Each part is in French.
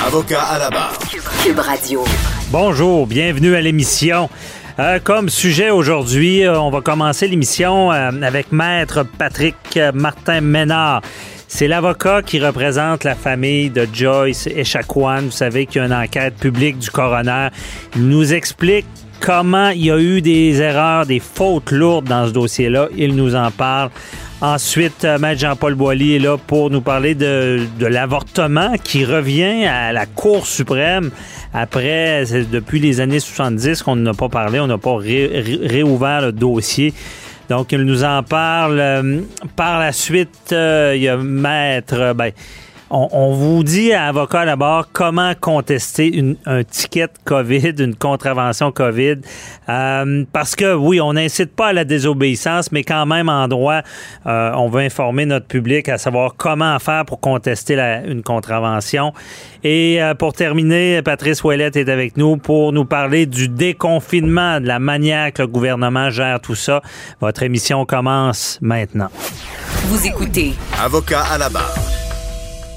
Avocat à la barre. Cube Radio. Bonjour, bienvenue à l'émission. Euh, comme sujet aujourd'hui, euh, on va commencer l'émission euh, avec Maître Patrick Martin Ménard. C'est l'avocat qui représente la famille de Joyce Echaquan. Vous savez qu'il y a une enquête publique du coroner. Il nous explique comment il y a eu des erreurs, des fautes lourdes dans ce dossier-là. Il nous en parle. Ensuite, Maître Jean-Paul Boilly est là pour nous parler de, de l'avortement qui revient à la Cour suprême après, depuis les années 70 qu'on n'a pas parlé, on n'a pas réouvert le dossier. Donc, il nous en parle. Euh, par la suite, euh, il y a Maître, ben, on, vous dit à avocat d'abord comment contester une, un ticket COVID, une contravention COVID, euh, parce que oui, on n'incite pas à la désobéissance, mais quand même en droit, euh, on veut informer notre public à savoir comment faire pour contester la, une contravention. Et euh, pour terminer, Patrice Ouellette est avec nous pour nous parler du déconfinement, de la manière que le gouvernement gère tout ça. Votre émission commence maintenant. Vous écoutez. Avocat à la barre.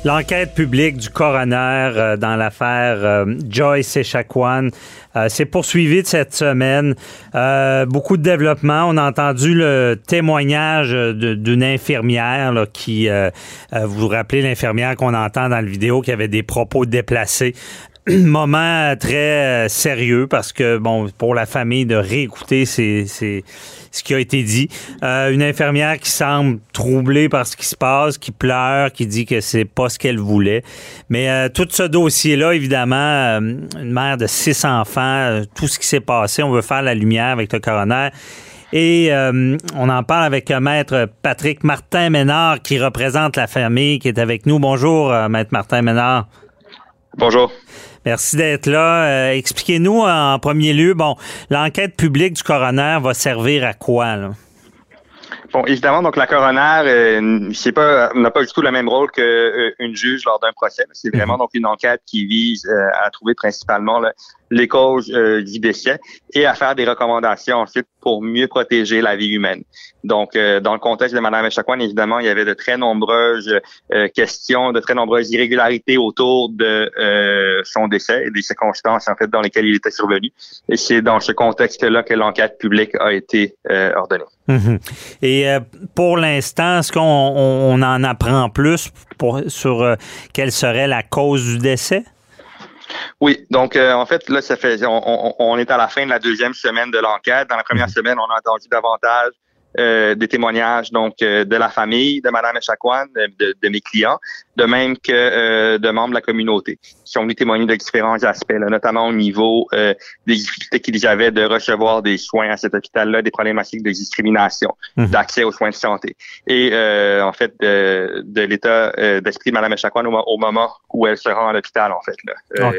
L'enquête publique du coroner euh, dans l'affaire euh, Joyce Echaquan euh, s'est poursuivie de cette semaine. beaucoup de développement. On a entendu le témoignage d'une infirmière qui, vous vous rappelez l'infirmière qu'on entend dans la vidéo qui avait des propos déplacés moment très sérieux parce que, bon, pour la famille de réécouter ces, ce qui a été dit. Euh, une infirmière qui semble troublée par ce qui se passe, qui pleure, qui dit que c'est pas ce qu'elle voulait. Mais euh, tout ce dossier-là, évidemment, euh, une mère de six enfants, tout ce qui s'est passé, on veut faire la lumière avec le coroner. Et on en parle avec maître Patrick Martin Ménard qui représente la famille qui est avec nous. Bonjour, maître Martin Ménard. Bonjour. Merci d'être là. Euh, expliquez-nous en premier lieu, bon, l'enquête publique du coroner va servir à quoi? Là? Bon, évidemment, donc la coroner euh, c'est pas n'a pas du tout le même rôle qu'une euh, juge lors d'un procès. C'est vraiment mhm. donc une enquête qui vise euh, à trouver principalement les causes du décès et à faire des recommandations ensuite pour mieux protéger la vie humaine. Donc, euh, dans le contexte de Mme Echaquan, évidemment, il y avait de très nombreuses euh, questions, de très nombreuses irrégularités autour de euh, son décès et des circonstances en fait dans lesquelles il était survenu. Et c'est dans ce contexte-là que l'enquête publique a été ordonnée. Mhm. Et pour l'instant, est-ce qu'on on en apprend plus pour, sur quelle serait la cause du décès? Oui, donc euh, en fait, là, ça fait on, est à la fin de la deuxième semaine de l'enquête. Dans la première mhm. semaine, on a entendu davantage euh, des témoignages donc euh, de la famille de Madame Echaquan, de, de, mes clients, de même que euh, de membres de la communauté qui ont venus témoigner de différents aspects, notamment au niveau des difficultés qu'ils avaient de recevoir des soins à cet hôpital-là, des problématiques de discrimination, mhm. d'accès aux soins de santé, et en fait de, de l'état d'esprit de Madame Echaquan au, moment où elle se rend à l'hôpital, en fait, là,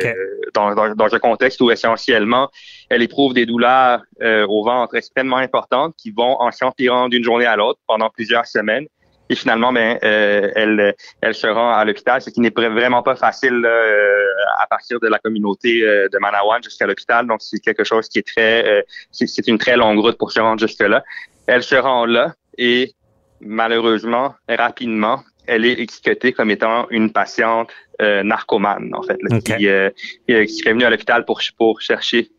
dans, dans, dans, un contexte où essentiellement elle éprouve des douleurs au ventre extrêmement importantes qui vont en s'empirer d'une journée à l'autre pendant plusieurs semaines. Et finalement, ben, euh, elle, elle se rend à l'hôpital, ce qui n'est vraiment pas facile euh, à partir de la communauté euh, de Manawan jusqu'à l'hôpital. Donc, c'est quelque chose qui est très, c'est une très longue route pour se rendre jusque-là. Elle se rend là et malheureusement, rapidement, elle est étiquetée comme étant une patiente narcomane, en fait, qui, qui, est venue à l'hôpital pour, pour chercher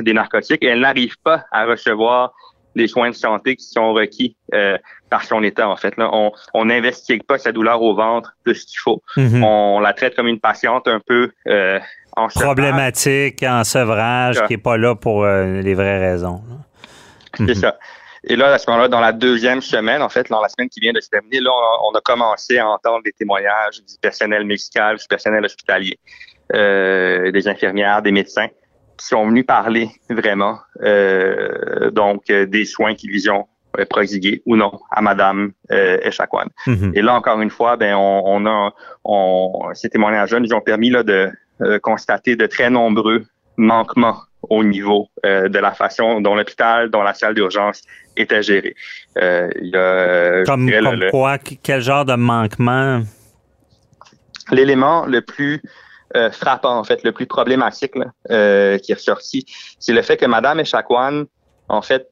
des narcotiques et elle n'arrive pas à recevoir les soins de santé qui sont requis par son état. En fait, là, on n'investigue pas sa douleur au ventre de ce qu'il faut. Mhm. On la traite comme une patiente un peu en sevrage. Problématique, en sevrage, qui est pas là pour les vraies raisons. C'est Mhm. ça. Et là, à ce moment-là, dans la deuxième semaine, en fait, dans la semaine qui vient de se terminer, là, on a, on commencé à entendre des témoignages du personnel médical, du personnel hospitalier, euh, des infirmières, des médecins, sont venus parler vraiment, euh, donc, euh, des soins qu'ils ont euh, prodigués ou non à Madame euh, Echaquan. Mhm. Et là, encore une fois, ben, on, on a, on, ces témoignages-là nous ont permis là, de euh, constater de très nombreux manquements au niveau euh, de la façon dont l'hôpital, dont la salle d'urgence était gérée. Euh, il y a, Comme, comme le- quoi, quel genre de manquement? L'élément le plus euh, frappant, en fait, le plus problématique là, euh, qui est ressorti, c'est le fait que Madame Echaquan, en fait,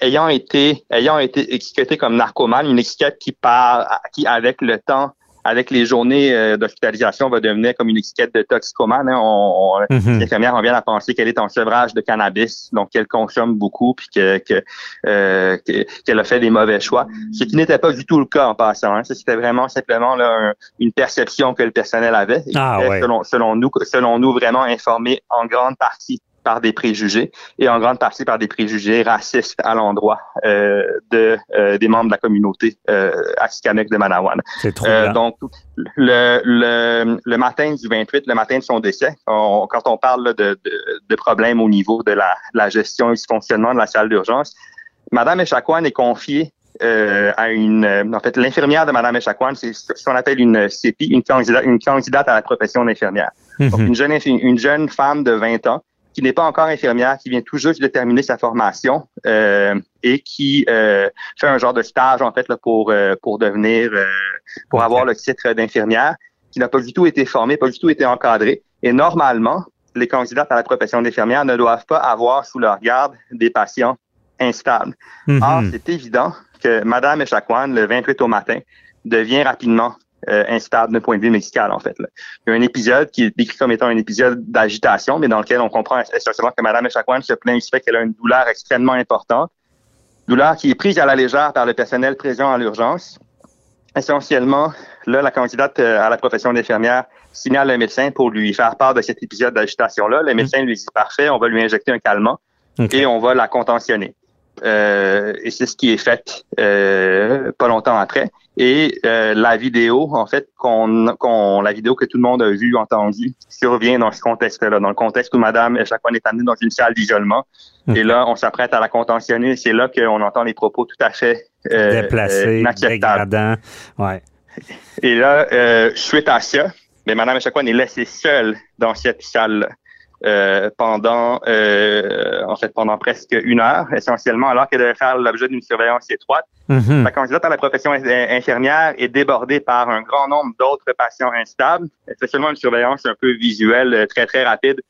ayant été ayant été étiquetée comme narcomane, une étiquette qui part, qui avec le temps, avec les journées euh, d'hospitalisation, va devenir comme une étiquette de toxicomane. hein. On, on- Mhm. Les infirmières ont bien à penser qu'elle est en sevrage de cannabis, donc qu'elle consomme beaucoup, puis que, que, euh, que- qu'elle a fait des mauvais choix. Ce qui n'était pas du tout le cas en passant. Hein. C'était vraiment simplement là, un- une perception que le personnel avait. et Ah, était, ouais. selon, selon nous, selon nous, vraiment informé en grande partie par des préjugés et en grande partie par des préjugés racistes à l'endroit euh, de euh, des membres de la communauté euh, de Manawan. C'est trop Euh, donc, le, le, le matin du 28, le matin de son décès, on- quand on parle là, de, de, de problèmes au niveau de la, la gestion et du fonctionnement de la salle d'urgence, Madame Echaquan est confiée euh, à une... euh, en fait, l'infirmière de Madame Echaquan, c'est ce qu'on appelle une CEPI, une candidate, une candidate à la profession d'infirmière. Donc, Mhm. une jeune, une jeune femme de 20 ans qui n'est pas encore infirmière, qui vient tout juste de terminer sa formation euh, et qui euh, fait un genre de stage en fait là, pour euh, pour devenir euh, pour avoir le titre d'infirmière, qui n'a pas du tout été formée, pas du tout été encadrée. Et normalement, les candidates à la profession d'infirmière ne doivent pas avoir sous leur garde des patients instables. Mhm. Or, c'est évident que Madame Echaquan, le 28 au matin, devient rapidement euh, instable d'un point de vue médical, en fait. là. Il y a un épisode qui est décrit comme étant un épisode d'agitation, mais dans lequel on comprend essentiellement que Madame Echaquan se plaint du fait qu'elle a une douleur extrêmement importante, douleur qui est prise à la légère par le personnel présent à l'urgence. Essentiellement, là, la candidate euh, à la profession d'infirmière signale le médecin pour lui faire part de cet épisode d'agitation-là. Le médecin lui dit parfait, on va lui injecter un calmant et on va la contentionner. Euh, et c'est ce qui est fait euh, pas longtemps après. Et euh, la vidéo, en fait, qu'on, qu'on, la vidéo que tout le monde a vue, entendue, survient dans ce contexte-là, dans le contexte où Madame Echaquan est amenée dans une salle d'isolement. Ok. Et là, on s'apprête à la contentionner. C'est là qu'on entend les propos tout à fait euh, euh, Déplacé, inacceptables. Ouais. Et là, euh, suite à ça, mais Madame Echaquan est laissée seule dans cette salle euh, pendant, euh, en fait, pendant presque une heure, essentiellement, alors qu'elle devait faire l'objet d'une surveillance étroite. Mhm. La candidate à la profession in- infirmière est débordée par un grand nombre d'autres patients instables. C'est seulement une surveillance un peu visuelle, euh, très, très rapide.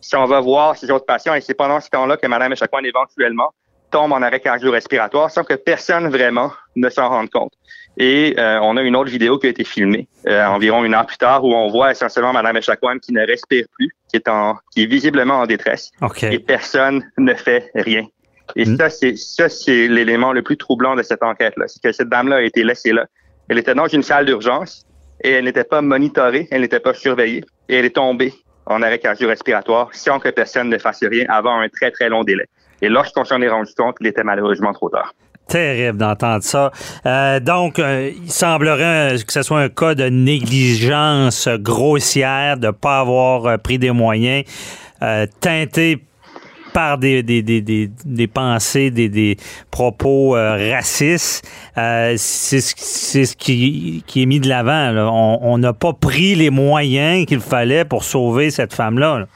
Si on va voir ces autres patients, et c'est pendant ce temps-là que Mme Echaquan éventuellement tombe en arrêt cardio-respiratoire sans que personne vraiment ne s'en rende compte. Et euh, on a une autre vidéo qui a été filmée euh, environ une heure plus tard où on voit essentiellement Mme Echaquan qui ne respire plus, qui est, en, qui est visiblement en détresse OK. et personne ne fait rien. Et Mm. ça, c'est ça, c'est l'élément le plus troublant de cette enquête-là. C'est que cette dame-là a été laissée là. Elle était dans une salle d'urgence et elle n'était pas monitorée, elle n'était pas surveillée et elle est tombée en arrêt cardio-respiratoire sans que personne ne fasse rien avant un très, très long délai. Et lorsqu'on s'en est rendu compte, il était malheureusement trop tard. Terrible d'entendre ça. Euh, donc, euh, il semblerait que ce soit un cas de négligence grossière, de pas avoir euh, pris des moyens, teinté par des, des, des, des, pensées, des, des propos racistes. C'est ce, qui, qui est mis de l'avant. là. On n'a pas pris les moyens qu'il fallait pour sauver cette femme-là. là.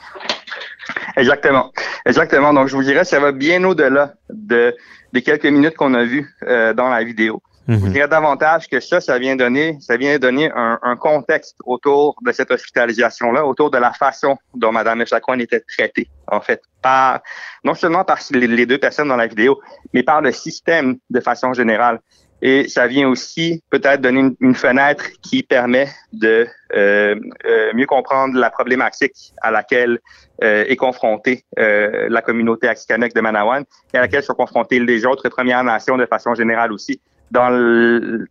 Exactement. Exactement. Donc, je vous dirais, ça va bien au-delà de, des quelques minutes qu'on a vues euh, dans la vidéo. Je Mhm. dirais davantage que ça, ça vient donner, ça vient donner un, un contexte autour de cette hospitalisation-là, autour de la façon dont Mme Echaquan était traitée, en fait, par non seulement par les, les deux personnes dans la vidéo, mais par le système de façon générale. Et ça vient aussi peut-être donner une, fenêtre qui permet de euh, euh, mieux comprendre la problématique à laquelle euh, est confrontée la communauté Axikanek de Manawan et à laquelle sont confrontées les autres Premières Nations de façon générale aussi dans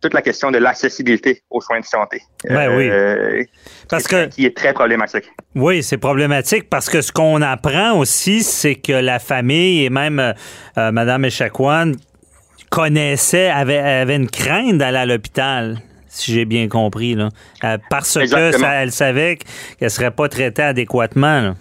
toute la question de l'accessibilité aux soins de santé. Ben oui. Parce qui, est, que, qui est très problématique. Oui, c'est problématique parce que ce qu'on apprend aussi, c'est que la famille et même euh, Mme Echaquan connaissait, avait, avait une crainte d'aller à l'hôpital si j'ai bien compris, là. Euh, parce que elle savait qu'elle ne serait pas traitée adéquatement.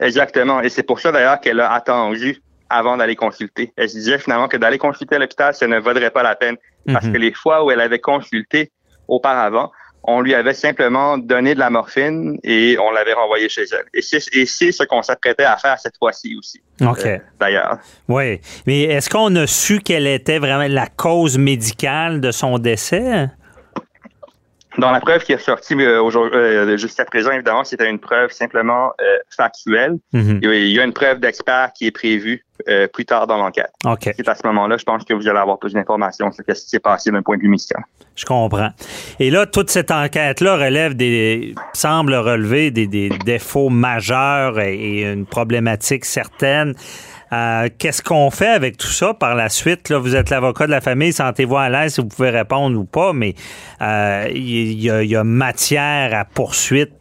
Exactement. Et c'est pour ça d'ailleurs qu'elle a attendu avant d'aller consulter. Elle se disait finalement que d'aller consulter à l'hôpital, ça ne vaudrait pas la peine. Parce mhm. que les fois où elle avait consulté auparavant, on lui avait simplement donné de la morphine et on l'avait renvoyé chez elle. Et c'est, ce qu'on s'apprêtait à faire cette fois-ci aussi. OK. Euh, d'ailleurs. Oui. Mais est-ce qu'on a su quelle était vraiment la cause médicale de son décès? Dans la preuve qui est sortie euh, euh, jusqu'à présent, évidemment, c'était une preuve simplement euh, factuelle. Mhm. Il y a une preuve d'expert qui est prévue plus tard dans l'enquête. Okay. C'est à ce moment-là, je pense que vous allez avoir plus d'informations sur ce qui s'est passé d'un point de vue médical. Je comprends. Et là, toute cette enquête-là relève des, semble relever des, des défauts majeurs et une problématique certaine. Euh, qu'est-ce qu'on fait avec tout ça par la suite? Là, vous êtes l'avocat de la famille, sentez-vous à l'aise si vous pouvez répondre ou pas, mais euh, il y, a matière à poursuite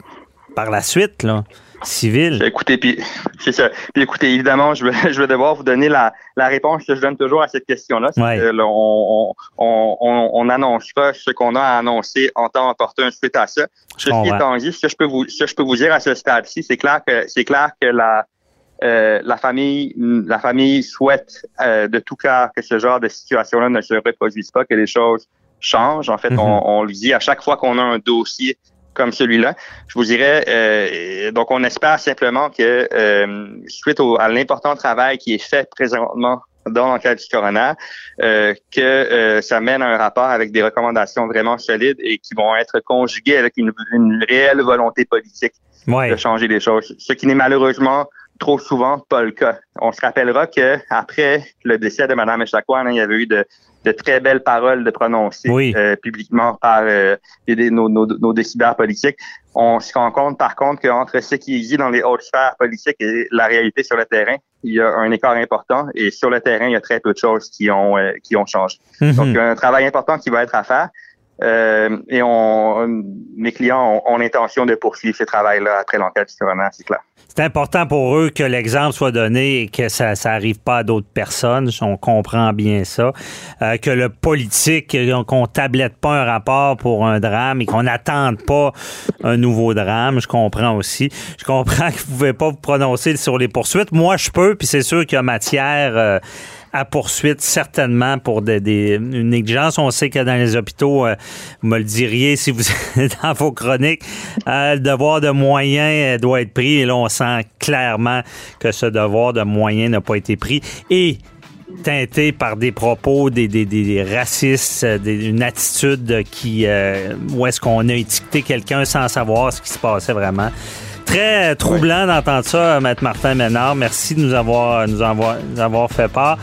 par la suite, là, civile. Écoutez, puis c'est ça. Puis écoutez, évidemment, je vais, je vais devoir vous donner la, réponse que je donne toujours à cette question-là. on, on, annoncera ce qu'on a à annoncer en temps opportun suite à ça. Ceci étant dit, ce que je peux vous, ce que je peux vous dire à ce stade-ci, c'est clair que c'est clair que la euh, la famille, la famille souhaite euh, de tout cœur que ce genre de situation-là ne se reproduise pas, que les choses changent. En fait, mhm. on, on lui dit à chaque fois qu'on a un dossier comme celui-là, je vous dirais, euh, donc on espère simplement que suite au, à l'important travail qui est fait présentement dans l'enquête du coroner, que ça mène à un rapport avec des recommandations vraiment solides et qui vont être conjuguées avec une, réelle volonté politique de changer les choses. Ce qui n'est malheureusement trop souvent pas le cas. On se rappellera que après le décès de Mme Echaquan, il y avait eu de, très belles paroles de prononcées euh, publiquement par euh, nos, nos, décideurs politiques. On se rend compte, par contre, qu'entre ce qui dit dans les hautes sphères politiques et la réalité sur le terrain, il y a un écart important. Et sur le terrain, il y a très peu de choses qui ont euh, qui ont changé. Mm-hmm. Donc, il y a un travail important qui va être à faire. Et on, mes clients ont, l'intention de poursuivre ce travail-là après l'enquête du coroner, c'est clair. C'est important pour eux que l'exemple soit donné et que ça n'arrive pas à d'autres personnes. On comprend bien ça. Euh, que le politique, qu'on tablette pas un rapport pour un drame et qu'on n'attende pas un nouveau drame. Je comprends aussi. Je comprends que vous pouvez pas vous prononcer sur les poursuites. Moi, je peux, puis c'est sûr qu'il y a matière... Euh, à poursuite, certainement, pour des, une négligence. On sait que dans les hôpitaux, euh, vous me le diriez si vous êtes dans vos chroniques, euh, le devoir de moyens euh, doit être pris. Et là, on sent clairement que ce devoir de moyens n'a pas été pris. Et teinté par des propos, des, des, des racistes, une attitude qui où est-ce qu'on a étiqueté quelqu'un sans savoir ce qui se passait vraiment. Très troublant d'entendre ça, Maître Martin Ménard. Merci de nous avoir, nous avoir, fait part.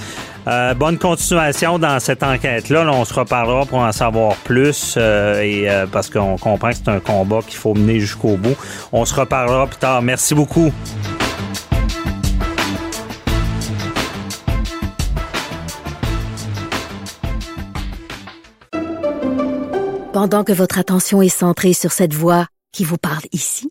Euh, bonne continuation dans cette enquête-là. on se reparlera pour en savoir plus euh, et euh, parce qu'on comprend que c'est un combat qu'il faut mener jusqu'au bout. On se reparlera plus tard. Merci beaucoup. Pendant que votre attention est centrée sur cette voix qui vous parle ici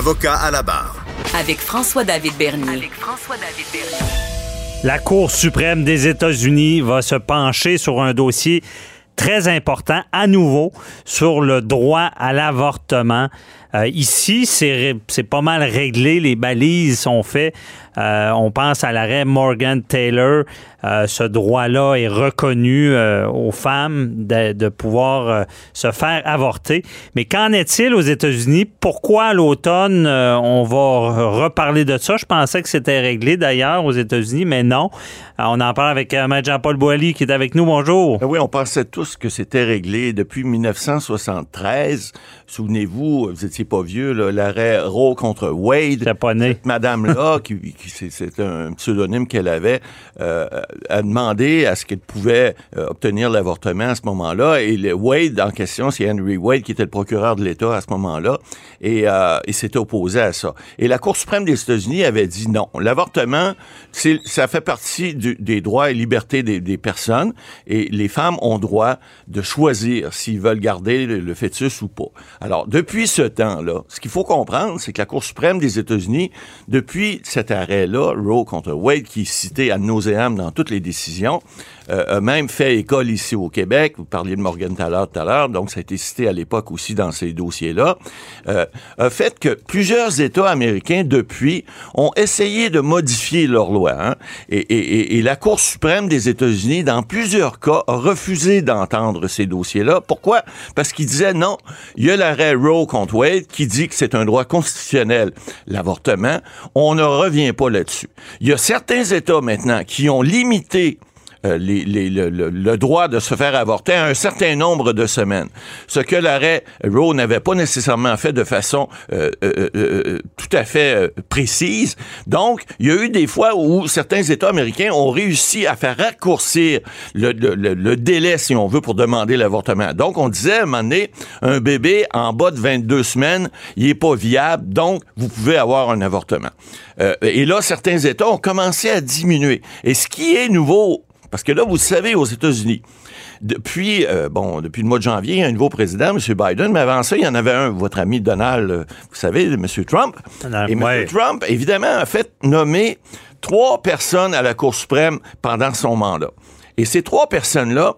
Avocat à la barre. Avec François-David Bernier. La Cour suprême des États-Unis va se pencher sur un dossier très important à nouveau sur le droit à l'avortement. Euh, ici, c'est pas mal réglé, les balises sont faites. Euh, on pense à l'arrêt Morgan Taylor. Euh, ce droit-là est reconnu euh, aux femmes de, de pouvoir se faire avorter. Mais qu'en est-il aux États-Unis? Pourquoi à l'automne, on va reparler de ça? Je pensais que c'était réglé d'ailleurs aux États-Unis, mais non. On en parle avec Maître Jean-Paul Boilly qui est avec nous. Bonjour. Ben oui, on pensait tous que c'était réglé depuis 1973. Souvenez-vous, vous étiez pas vieux, l'arrêt Roe contre Wade. Pas né. Cette madame-là, qui, c'est un pseudonyme qu'elle avait, euh, a demandé à ce qu'elle pouvait euh, obtenir l'avortement à ce moment-là. Et Wade en question, c'est Henry Wade qui était le procureur de l'État à ce moment-là, et euh, il s'était opposé à ça. Et la Cour suprême des États-Unis avait dit non. L'avortement, ça fait partie des droits et libertés des, personnes, et les femmes ont droit de choisir s'ils veulent garder le, le fœtus ou pas. Alors, depuis ce temps-là, ce qu'il faut comprendre, c'est que la Cour suprême des États-Unis, depuis cet arrêt-là, Roe contre Wade, qui est cité à nauséam dans toutes les décisions, euh, a même fait école ici au Québec. Vous parliez de Morgan Taylor tout à l'heure, donc ça a été cité à l'époque aussi dans ces dossiers-là, euh, fait que plusieurs États américains, depuis, ont essayé de modifier leur loi. hein. Et, et- et- la Cour suprême des États-Unis, dans plusieurs cas, a refusé d'entendre ces dossiers-là. Pourquoi? Parce qu'il disait non, il y a l'arrêt Roe contre Wade qui dit que c'est un droit constitutionnel, l'avortement. On ne revient pas là-dessus. Il y a certains États maintenant qui ont limité euh, les- les- le, le- le droit de se faire avorter à un certain nombre de semaines. Ce que l'arrêt Roe n'avait pas nécessairement fait de façon euh, euh, euh, tout à fait euh, précise. Donc, il y a eu des fois où certains États américains ont réussi à faire raccourcir le, le- délai, si on veut, pour demander l'avortement. Donc, on disait à un moment donné, un bébé en bas de 22 semaines, il est pas viable, donc vous pouvez avoir un avortement. Euh, et là, certains États ont commencé à diminuer. Et ce qui est nouveau parce que là, vous savez, aux États-Unis, depuis, euh, bon, depuis le mois de janvier, il y a un nouveau président, M. Biden, mais avant ça, il y en avait un, votre ami Donald, euh, vous savez, M. Trump. Donald, Et M. ouais. Trump, évidemment, a fait nommer trois personnes à la Cour suprême pendant son mandat. Et ces trois personnes-là,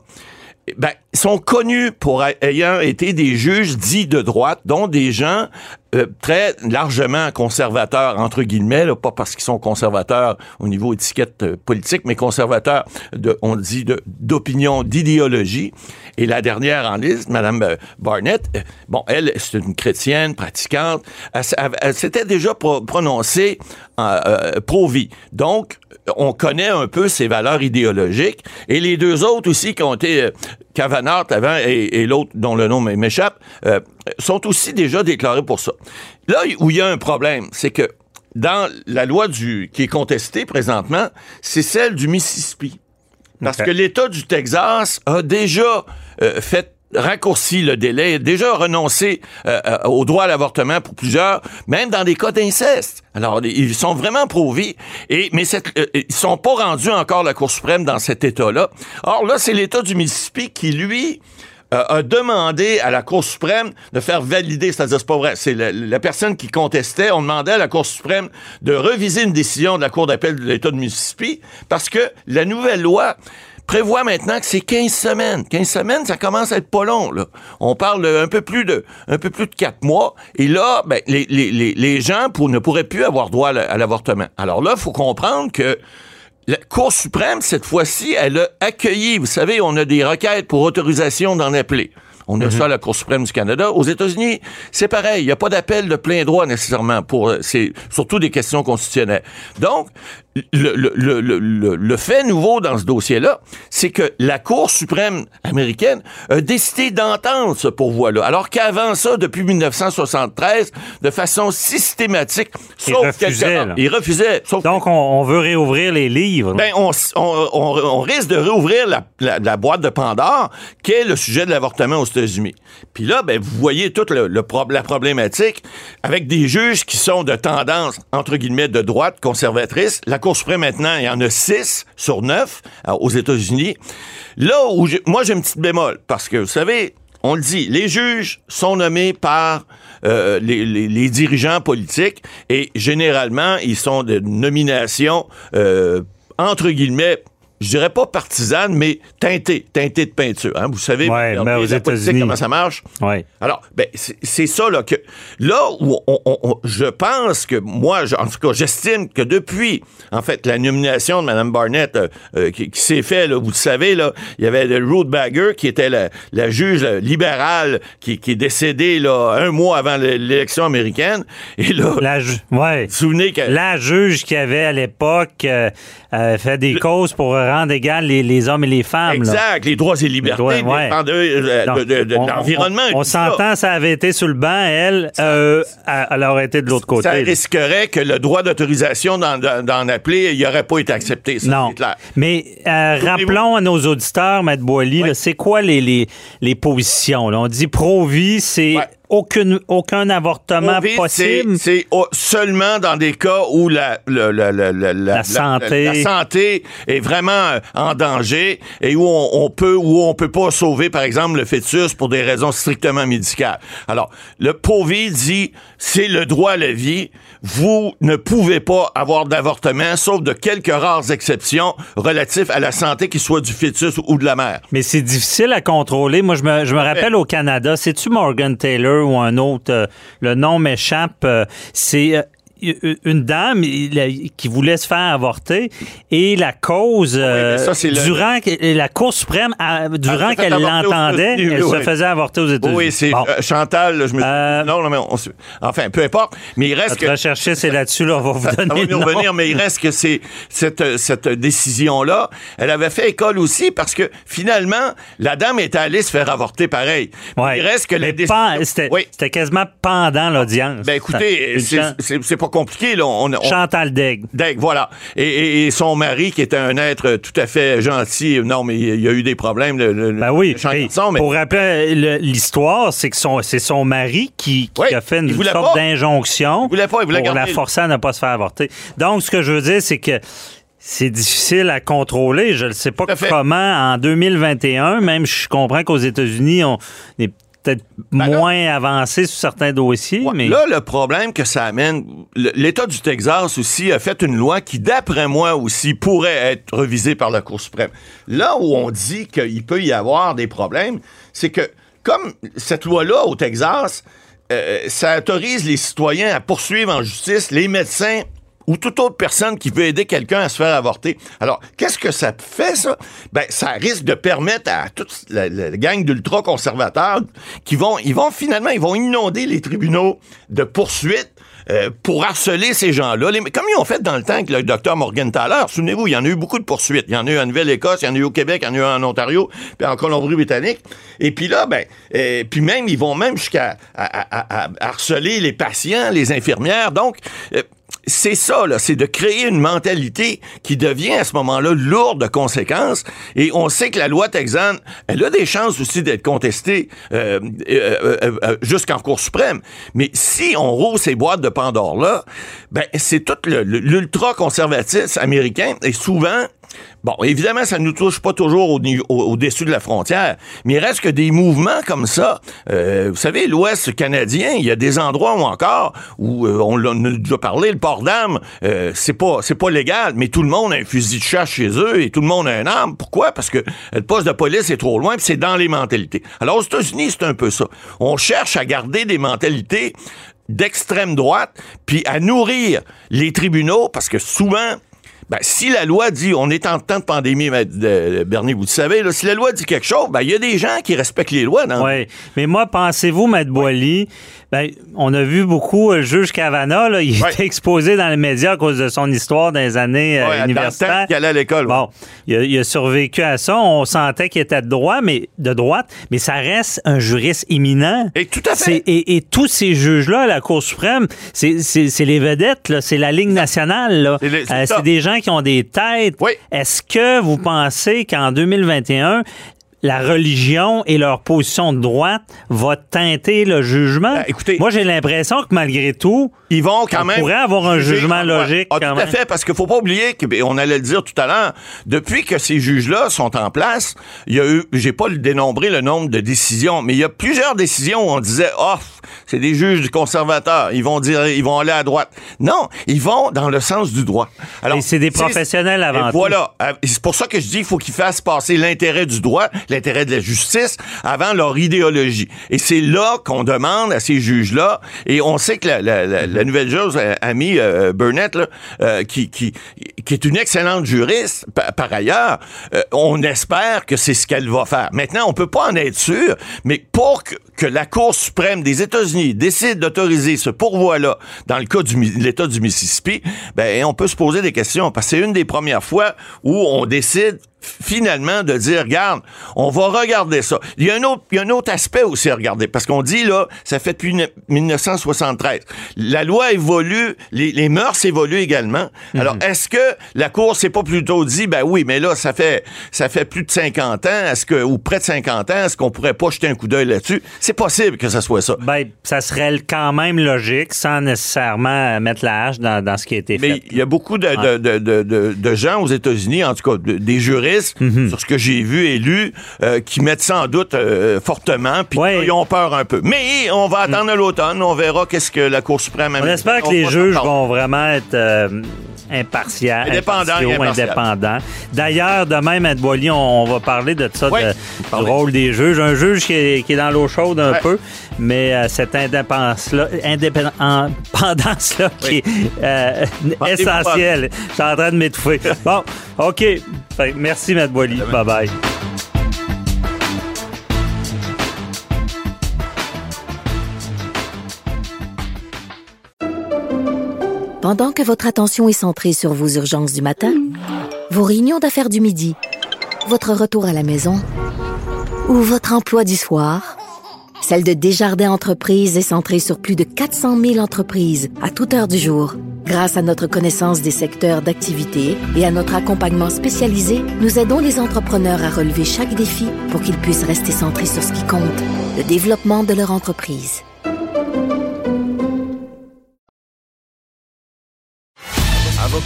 ben, sont connus pour ayant été des juges dits de droite, dont des gens euh, très largement conservateurs, entre guillemets, là, pas parce qu'ils sont conservateurs au niveau étiquette euh, politique, mais conservateurs, de, on dit, d'opinion, d'idéologie. Et la dernière en liste, Mme euh, Barnett, euh, bon, elle, c'est une chrétienne pratiquante, elle, s'était déjà pro- prononcée pro-vie. Donc, on connaît un peu ses valeurs idéologiques. Et les deux autres aussi qui ont été euh, avant et, et l'autre dont le nom m'échappe, euh, sont aussi déjà déclarés pour ça. Là où il y a un problème, c'est que dans la loi du, qui est contestée présentement, c'est celle du Mississippi. Parce que l'État du Texas a déjà euh, fait raccourci le délai, déjà renoncé euh, euh, au droit à l'avortement pour plusieurs, même dans des cas d'inceste. Alors, ils sont vraiment pro-vie, et, mais cette, euh, ils sont pas rendus encore la Cour suprême dans cet État-là. Or, là, c'est l'État du Mississippi qui, lui, euh, a demandé à la Cour suprême de faire valider, c'est-à-dire c'est pas vrai, c'est la, la personne qui contestait, on demandait à la Cour suprême de reviser une décision de la Cour d'appel de l'État de Mississippi parce que la nouvelle loi prévoit maintenant que c'est 15 semaines. 15 semaines, ça commence à être pas long, là. On parle un peu plus de, un peu plus de 4 mois. Et là, ben, les, les, les, les gens pour, ne pourraient plus avoir droit à la- à l'avortement. Alors là, il faut comprendre que la Cour suprême, cette fois-ci, elle a accueilli, vous savez, on a des requêtes pour autorisation d'en appeler. On a ça à la Cour suprême du Canada. Aux États-Unis, c'est pareil. Il n'y a pas d'appel de plein droit nécessairement pour euh, c'est surtout des questions constitutionnelles. Donc, le, le, le, le, le fait nouveau dans ce dossier-là, c'est que la Cour suprême américaine a décidé d'entendre ce pourvoi-là. Alors qu'avant ça, depuis 1973, de façon systématique, Il sauf refusait, il refusait. Sauf Donc, on, on veut réouvrir les livres. ben, on, risque de réouvrir la, la- la boîte de Pandore, qui est le sujet de l'avortement aux États-Unis. Puis là, ben, vous voyez toute la problématique avec des juges qui sont de tendance, entre guillemets, de droite, conservatrice. La Cour suprême, maintenant, il y en a six sur neuf euh, aux États-Unis. Là où moi, j'ai une petite bémol, parce que, vous savez, on le dit, les juges sont nommés par euh, les dirigeants politiques et généralement, ils sont de nomination, euh, entre guillemets, je dirais pas partisane, mais teintée, teintée de peinture. hein. Vous savez, Ouais, regardez mais aux la politique, États-Unis. comment ça marche? Alors, ben, c'est ça, là, que là où on- on- on- je pense que moi, je- en tout cas, j'estime que depuis, en fait, la nomination de Mme Barnett euh, euh, qui, qui s'est fait, là, vous le savez, là, il y avait le Ruth Bagger, qui était la, la juge libérale, qui, qui est décédée, là, un mois avant l'élection américaine. Et là, La, ju- ouais. vous vous souvenez que... La juge qui avait à l'époque euh, euh, fait des causes pour rendre égal les, les hommes et les femmes. là. Exact, les droits et libertés, droits, ouais. dépendent de, euh, de- de l'environnement. On, ça. s'entend, ça avait été sur le banc, elle, euh, elle aurait été de l'autre côté. Ça risquerait que le droit d'autorisation d'en, appeler, il n'aurait pas été accepté. Ça, Non. clair. Mais euh, rappelons à nos auditeurs, Maître Boily, c'est quoi les, les, les positions? là? On dit pro-vie, c'est Ouais. Aucune, aucun avortement Covid, possible. C'est, oh, seulement dans des cas où la, le- le- la, santé. la santé est vraiment euh, en danger et où on, on peut où on peut pas sauver, par exemple, le fœtus pour des raisons strictement médicales. Alors, le POVI dit c'est le droit à la vie. Vous ne pouvez pas avoir d'avortement, sauf de quelques rares exceptions relatifs à la santé, qu'il soit du fœtus ou de la mère. Mais c'est difficile à contrôler. Moi, je me, je me rappelle au Canada, c'est-tu Morgan Taylor ou un autre? euh, le nom m'échappe. euh, c'est euh, une dame qui voulait se faire avorter et la cause, euh, ça, c'est le- durant la Cour suprême, durant qu'elle l'entendait, elle oui, se faisait avorter aux États-Unis. Oui, c'est Bon. euh, Chantal, là, je me suis Euh, non, non, mais on enfin, peu importe, mais il reste Votre que c'est là-dessus, là, on va vous ça, donner va revenir, mais il reste que c'est cette, cette décision-là, elle avait fait école aussi parce que finalement, la dame était allée se faire avorter pareil. Ouais. Il reste que la décision. C'était Oui. quasiment pendant l'audience. Ben écoutez, c'est pas compliqué, là. On, on- Chantal Daigle. Daigle, voilà. Et, et- et son mari, qui était un être tout à fait gentil, non, mais il y a eu des problèmes. Le, le- Ben oui. le mais- Pour rappeler le- l'histoire, c'est que son, c'est son mari qui, qui Oui, a fait une sorte d'injonction Il voulait pas, il voulait pour la garder- forcer à ne pas se faire avorter. Donc, ce que je veux dire, c'est que c'est difficile à contrôler. Je ne sais pas comment, en 2021, même je comprends qu'aux États-Unis, on est peut-être Ben là- moins avancé sur certains dossiers, Ouais, mais Là, le problème que ça amène, l'État du Texas aussi a fait une loi qui, d'après moi aussi, pourrait être revisée par la Cour suprême. Là où on dit qu'il peut y avoir des problèmes, c'est que, comme cette loi-là au Texas, euh, ça autorise les citoyens à poursuivre en justice les médecins ou toute autre personne qui veut aider quelqu'un à se faire avorter. Alors, qu'est-ce que ça fait, ça? Ben, ça risque de permettre à toute la, la gang d'ultra-conservateurs qui vont, ils vont finalement, ils vont inonder les tribunaux de poursuites euh, pour harceler ces gens-là. Comme ils ont fait dans le temps avec le docteur Morgenthaler, souvenez-vous, il y en a eu beaucoup de poursuites. Il y en a eu en Nouvelle-Écosse, il y en a eu au Québec, il y en a eu en Ontario, puis en Colombie-Britannique. Et puis là, ben, euh, puis même, ils vont même jusqu'à à- à- à harceler les patients, les infirmières. Donc, euh, c'est ça, là, c'est de créer une mentalité qui devient à ce moment-là lourde de conséquences. Et on sait que la loi texane, elle a des chances aussi d'être contestée euh, euh, euh, jusqu'en Cour suprême. Mais si on roule ces boîtes de Pandore-là, ben, c'est tout l'ultra-conservatisme américain. Et souvent, Bon, évidemment, ça ne nous touche pas toujours au, niveau- au- au-dessus de la frontière, mais il reste que des mouvements comme ça. euh, vous savez, l'Ouest canadien, il y a des endroits où encore, où euh, on l'a déjà parlé, le port d'armes, euh, c'est pas c'est pas légal, mais tout le monde a un fusil de chasse chez eux et tout le monde a un arme. Pourquoi? Parce que le poste de police est trop loin, puis c'est dans les mentalités. Alors, aux États-Unis, c'est un peu ça. On cherche à garder des mentalités d'extrême droite, puis à nourrir les tribunaux, parce que souvent, ben, si la loi dit on est en temps de pandémie, ben, de- Bernie, vous le savez, là, si la loi dit quelque chose, ben, il y a des gens qui respectent les lois. Oui. Mais moi, pensez-vous, Maître Boily, ben, on a vu beaucoup euh, le juge là, il Ouais. était exposé dans les médias à cause de son histoire dans les années euh, Ouais, universitaires. qu'il allait à l'école, ouais. Bon, il a, il a survécu à ça. On sentait qu'il était de droit, mais de droite, mais ça reste un juriste éminent. Et tout à fait. Et, et tous ces juges-là à la Cour suprême, c'est les vedettes, c'est la ligne nationale. C'est Euh. C'est des gens qui ont des têtes. Oui. Est-ce que vous pensez qu'en 2021, la religion et leur position de droite va teinter le jugement? Ben, écoutez- Moi, j'ai l'impression que malgré tout, Ils vont quand On même. pourrait avoir un jugement logique Ah, quand tout à fait, parce qu'il faut pas oublier que, ben, on allait le dire tout à l'heure, depuis que ces juges-là sont en place, il y a eu, j'ai pas dénombré le nombre de décisions, mais il y a plusieurs décisions où on disait, oh, c'est des juges conservateurs. Ils vont dire, ils vont aller à droite. Non, ils vont dans le sens du droit. Alors, c'est des professionnels avant tout. Voilà. C'est pour ça que je dis qu'il faut qu'ils fassent passer l'intérêt du droit, l'intérêt de la justice, avant leur idéologie. Et c'est là qu'on demande à ces juges-là, et on sait que la, la, la, nouvelle juge, euh, Amy euh, Burnett, là, euh, qui, qui, qui est une excellente juriste, par, ailleurs, on espère que c'est ce qu'elle va faire. Maintenant, on peut pas en être sûr, mais pour que, que la Cour suprême des États-Unis décide d'autoriser ce pourvoi-là dans le cas de l'État du Mississippi, ben, on peut se poser des questions, parce que c'est une des premières fois où on décide finalement de dire, regarde, on va regarder ça. Il y a un autre, il y a un autre aspect aussi à regarder, parce qu'on dit, là, ça fait depuis 1973. La loi évolue, les, les mœurs évoluent également. Mhm. Alors, est-ce que la Cour s'est pas plutôt dit, ben oui, mais là, ça fait, ça fait plus de 50 ans, est-ce que, ou près de 50 ans, est-ce qu'on pourrait pas jeter un coup d'œil là-dessus? C'est possible que ça soit ça. Ben, ça serait quand même logique, sans nécessairement mettre la hache dans, dans ce qui a été fait. Mais il y a beaucoup de, de, de, de, gens aux États-Unis, en tout cas, des Mhm. sur ce que j'ai vu et lu, euh, qui mettent sans doute euh, fortement, puis ils ont peur un peu. Mais on va attendre l'automne, on verra qu'est-ce que la Cour suprême... On espère que les juges vont vraiment être euh, impartial, indépendant. D'ailleurs, demain, M. Boily, on, va parler de ça, du rôle des juges. Un juge qui est, dans l'eau chaude un peu, mais euh, cette indépendance-là indépendance -là, qui est euh, essentielle. Je suis en train de m'étouffer. bon, OK. merci, M. Boily. Bye-bye. Pendant que votre attention est centrée sur vos urgences du matin, vos réunions d'affaires du midi, votre retour à la maison ou votre emploi du soir, celle de Desjardins Entreprises est centrée sur plus de 400 000 entreprises à toute heure du jour. Grâce à notre connaissance des secteurs d'activité et à notre accompagnement spécialisé, nous aidons les entrepreneurs à relever chaque défi pour qu'ils puissent rester centrés sur ce qui compte, le développement de leur entreprise.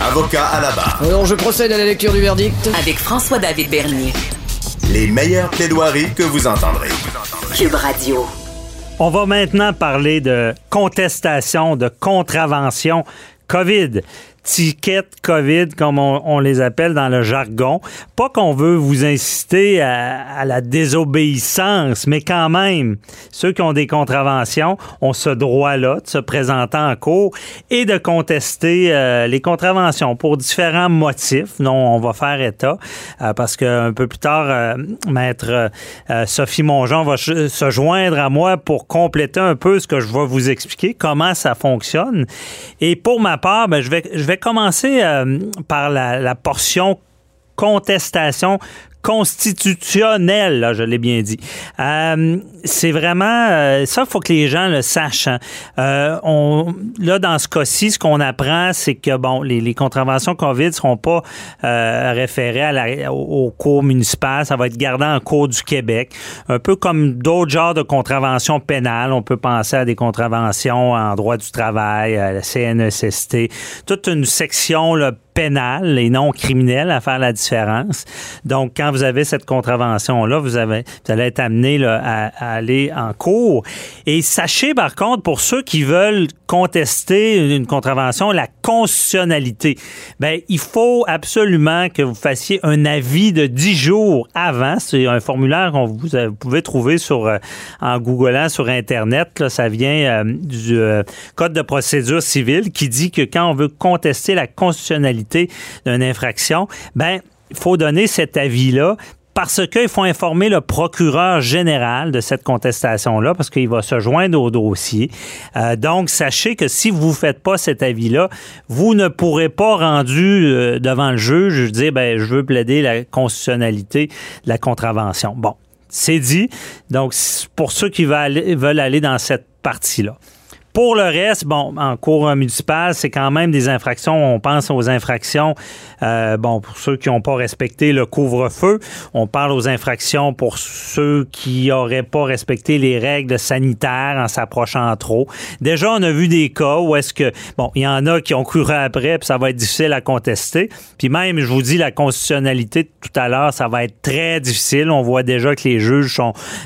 Avocat à la barre. Alors, je procède à la lecture du verdict. Avec François-David Bernier. Les meilleures plaidoiries que vous entendrez. Cube Radio. On va maintenant parler de contestation, de contravention COVID tickets COVID, comme on, les appelle dans le jargon. Pas qu'on veut vous inciter à, la désobéissance, mais quand même, ceux qui ont des contraventions ont ce droit-là de se présenter en cours et de contester euh, les contraventions pour différents motifs dont on va faire état, euh, parce qu'un peu plus tard, euh, maître Sophie Mongeon va se joindre à moi pour compléter un peu ce que je vais vous expliquer, comment ça fonctionne. Et pour ma part, ben, je vais, je vais commencer euh, par la portion contestation constitutionnel, là, je l'ai bien dit. Euh, c'est vraiment euh, ça, il faut que les gens le sachent. Hein. Euh, on, là, dans ce cas-ci, ce qu'on apprend, c'est que bon, les, les contraventions COVID ne seront pas euh, référées à la, au, cours municipal, ça va être gardé en cours du Québec. Un peu comme d'autres genres de contraventions pénales. On peut penser à des contraventions en droit du travail, à la CNESST, toute une section là, pénale et non criminelle à faire la différence. Donc, quand vous avez cette contravention-là, vous, avez, vous allez être amené là, à, aller en cours. Et sachez, par contre, pour ceux qui veulent contester une contravention, la constitutionnalité, ben, il faut absolument que vous fassiez un avis de 10 jours avant. C'est un formulaire qu'on vous, pouvez trouver sur, euh, en googlant sur Internet. Là, ça vient euh, du euh, Code de procédure civile qui dit que quand on veut contester la constitutionnalité d'une infraction, ben il faut donner cet avis-là parce qu'il faut informer le procureur général de cette contestation-là, parce qu'il va se joindre au dossier. Euh, donc, sachez que si vous ne faites pas cet avis-là, vous ne pourrez pas, rendu euh, devant le juge, dire, ben, je veux plaider la constitutionnalité de la contravention. Bon, c'est dit. Donc, pour ceux qui veulent aller dans cette partie-là. Pour le reste, bon, en cours municipal, c'est quand même des infractions. On pense aux infractions, euh, bon, pour ceux qui n'ont pas respecté le couvre-feu. On parle aux infractions pour ceux qui n'auraient pas respecté les règles sanitaires en s'approchant trop. Déjà, on a vu des cas où est-ce que, bon, il y en a qui ont couru après, puis ça va être difficile à contester. Puis même, je vous dis, la constitutionnalité tout à l'heure, ça va être très difficile. On voit déjà que les juges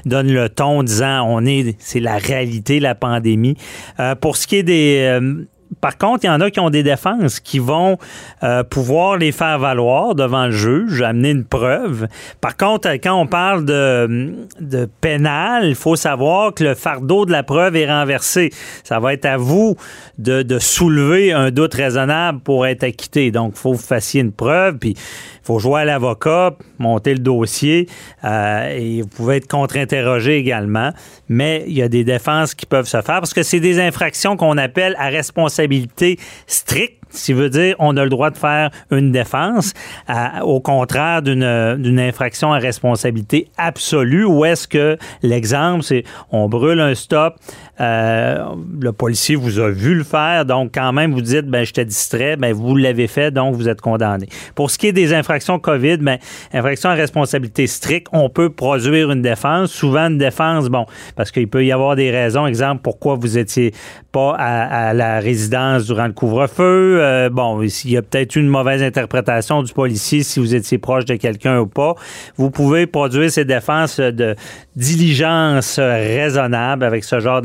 donnent le ton en disant on est, c'est la réalité, la pandémie. Euh, pour ce qui est des, euh, par contre, il y en a qui ont des défenses qui vont euh, pouvoir les faire valoir devant le juge, amener une preuve. Par contre, quand on parle de, de pénal, il faut savoir que le fardeau de la preuve est renversé. Ça va être à vous de, de soulever un doute raisonnable pour être acquitté. Donc, il faut que vous fassiez une preuve, puis il faut jouer à l'avocat, monter le dossier, euh, et vous pouvez être contre-interrogé également. Mais il y a des défenses qui peuvent se faire parce que c'est des infractions qu'on appelle à responsabilité stricte ce veut dire on a le droit de faire une défense, au contraire d'une infraction à responsabilité absolue, où est-ce que l'exemple, c'est on brûle un stop, euh, le policier vous a vu le faire, donc quand même vous dites, ben j'étais distrait, ben vous l'avez fait, donc vous êtes condamné. Pour ce qui est des infractions COVID, ben infraction à responsabilité stricte, on peut produire une défense, souvent une défense, bon, parce qu'il peut y avoir des raisons, exemple, pourquoi vous étiez pas à, la résidence durant le couvre-feu, euh, bon, il y a peut-être une mauvaise interprétation du policier si vous étiez proche de quelqu'un ou pas. Vous pouvez produire ces défenses de diligence raisonnable avec ce genre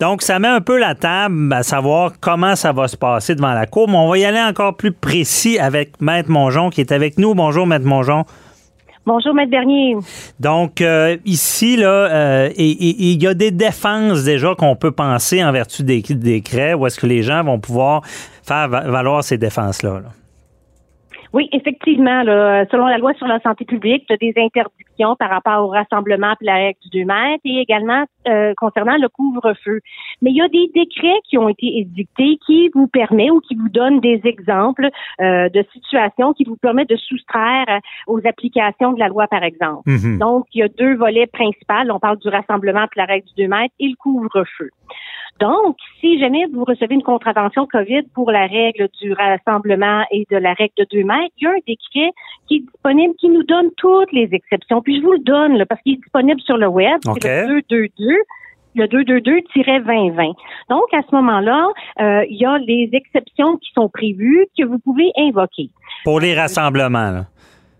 Donc, ça met un peu la table à savoir comment ça va se passer devant la Cour, mais on va y aller encore plus précis avec Maître Mongeon qui est avec nous. Bonjour, Maître Mongeon. Bonjour, Maître Bernier. Donc, euh, ici, là, euh, il y a des défenses déjà qu'on peut penser en vertu des décrets où est-ce que les gens vont pouvoir faire valoir ces défenses-là. là oui, effectivement, là, selon la loi sur la santé publique, tu as des par rapport au rassemblement et la règle du 2 mètres et également euh, concernant le couvre-feu. Mais il y a des décrets qui ont été édictés qui vous permettent ou qui vous donnent des exemples euh, de situations qui vous permettent de soustraire aux applications de la loi, par exemple. Mm-hmm. Donc, il y a deux volets principaux. On parle du rassemblement et la règle du 2 mètres et le couvre-feu. Donc, si jamais vous recevez une contravention COVID pour la règle du rassemblement et de la règle de 2 mètres, il y a un décret qui est disponible qui nous donne toutes les exceptions. Puis je vous le donne là, parce qu'il est disponible sur le web. C'est le 222 le 222-2020. Donc, à ce moment-là, euh, il y a les exceptions qui sont prévues que vous pouvez invoquer. Pour les rassemblements, là.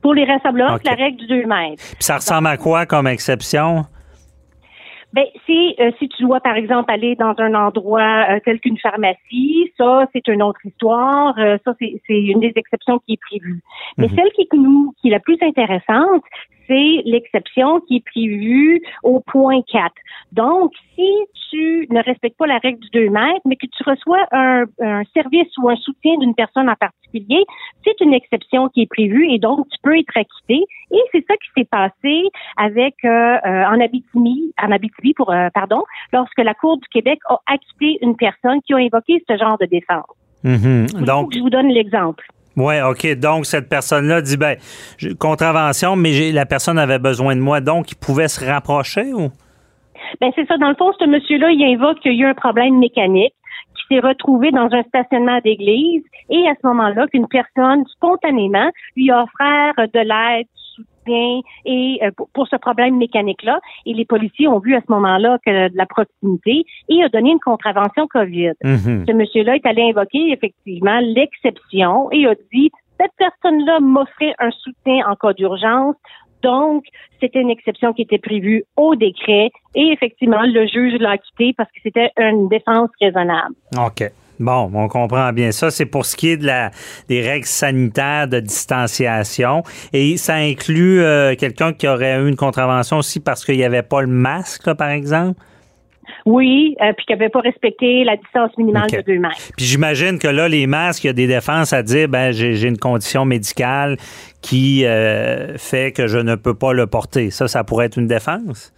Pour les rassemblements, c'est la règle du 2 mètres. Puis ça ressemble à quoi comme exception? Ben, si, euh, si tu dois, par exemple, aller dans un endroit euh, tel qu'une pharmacie, ça, c'est une autre histoire. Euh, ça, c'est une des exceptions qui est prévue. Mais mhm. celle qui, nous, qui est la plus intéressante, c'est l'exception qui est prévue au point 4. Donc, si tu ne respectes pas la règle du 2 mètres, mais que tu reçois un, service ou un soutien d'une personne en particulier, c'est une exception qui est prévue et donc tu peux être acquitté. Et c'est ça qui s'est passé avec euh, euh, en Abitibi, en Abitibi pour euh, pardon, lorsque la Cour du Québec a acquitté une personne qui a invoqué ce genre de défense. Mm-hmm. Donc, je vous donne l'exemple. Oui, OK. Donc, cette personne-là dit, ben, contravention, mais la personne avait besoin de moi, donc il pouvait se rapprocher ou? Ben, c'est ça. Dans le fond, ce monsieur-là, il invoque qu'il y a eu un problème mécanique qui s'est retrouvé dans un stationnement d'église et à ce moment-là, qu'une personne, spontanément, lui a offert de l'aide, soutien et euh, pour, ce problème mécanique-là. Et les policiers ont vu à ce moment-là que de la proximité et a donné une contravention COVID. Mm-hmm. Ce monsieur-là est allé invoquer effectivement l'exception et a dit cette personne-là m'offrait un soutien en cas d'urgence. Donc, c'était une exception qui était prévue au décret et effectivement, le juge l'a acquitté parce que c'était une défense raisonnable. OK. Bon, on comprend bien ça. C'est pour ce qui est de la, des règles sanitaires de distanciation. Et ça inclut euh, quelqu'un qui aurait eu une contravention aussi parce qu'il n'y avait pas le masque, par exemple? Oui, euh, puis qui n'avait pas respecté la distance minimale de 2 mètres. Puis j'imagine que là, les masques, il y a des défenses à dire, ben j'ai une condition médicale qui euh, fait que je ne peux pas le porter. Ça, ça pourrait être une défense?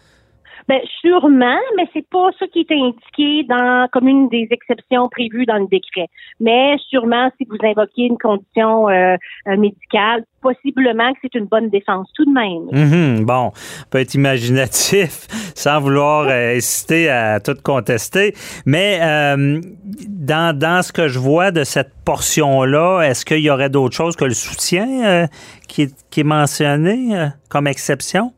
Ben, sûrement, mais c'est pas ça qui est indiqué dans comme une des exceptions prévues dans le décret. Mais sûrement, si vous invoquez une condition euh, euh, médicale, possiblement que c'est une bonne défense tout de même. Mhm, bon, peut être imaginatif sans vouloir euh, inciter à tout contester, mais dans, dans ce que je vois de cette portion-là, est-ce qu'il y aurait d'autres choses que le soutien qui, est, qui est mentionné comme exception?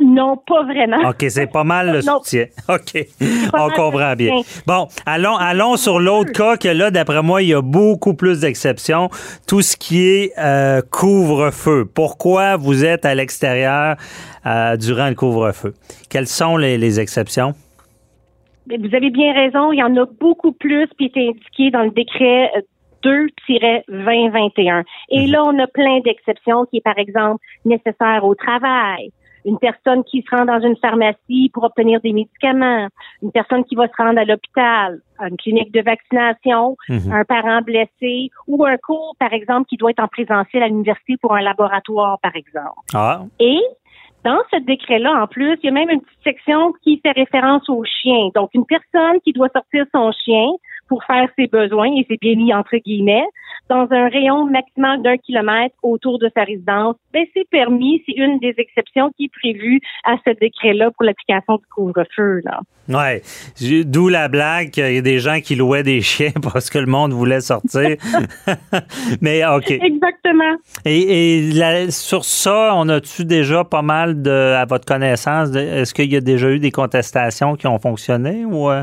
Non, pas vraiment. OK, c'est pas mal le soutien. OK, on comprend bien. Bon, allons, allons sur l'autre cas que là, d'après moi, il y a beaucoup plus d'exceptions. Tout ce qui est euh, couvre-feu. Pourquoi vous êtes à l'extérieur euh, durant le couvre-feu? Quelles sont les, exceptions? Vous avez bien raison, il y en a beaucoup plus, qui est indiqué dans le décret 2-2021. Euh, Et mhm. là, on a plein d'exceptions qui est, par exemple, nécessaire au travail, une personne qui se rend dans une pharmacie pour obtenir des médicaments, une personne qui va se rendre à l'hôpital, à une clinique de vaccination, mhm. un parent blessé ou un cours, par exemple, qui doit être en présentiel à l'université pour un laboratoire, par exemple. Ah. Et dans ce décret-là, en plus, il y a même une petite section qui fait référence aux chiens. Donc, une personne qui doit sortir son chien pour faire ses besoins, et c'est bien mis entre guillemets, dans un rayon maximal d'un kilomètre autour de sa résidence, ben c'est permis, c'est une des exceptions qui est prévue à ce décret-là pour l'application du couvre-feu. Ouais, d'où la blague qu'il y a des gens qui louaient des chiens parce que le monde voulait sortir. Mais OK. Exactement. Et, et sur ça, on a-tu déjà pas mal de, à votre connaissance, est-ce qu'il y a déjà eu des contestations qui ont fonctionné ou? Euh?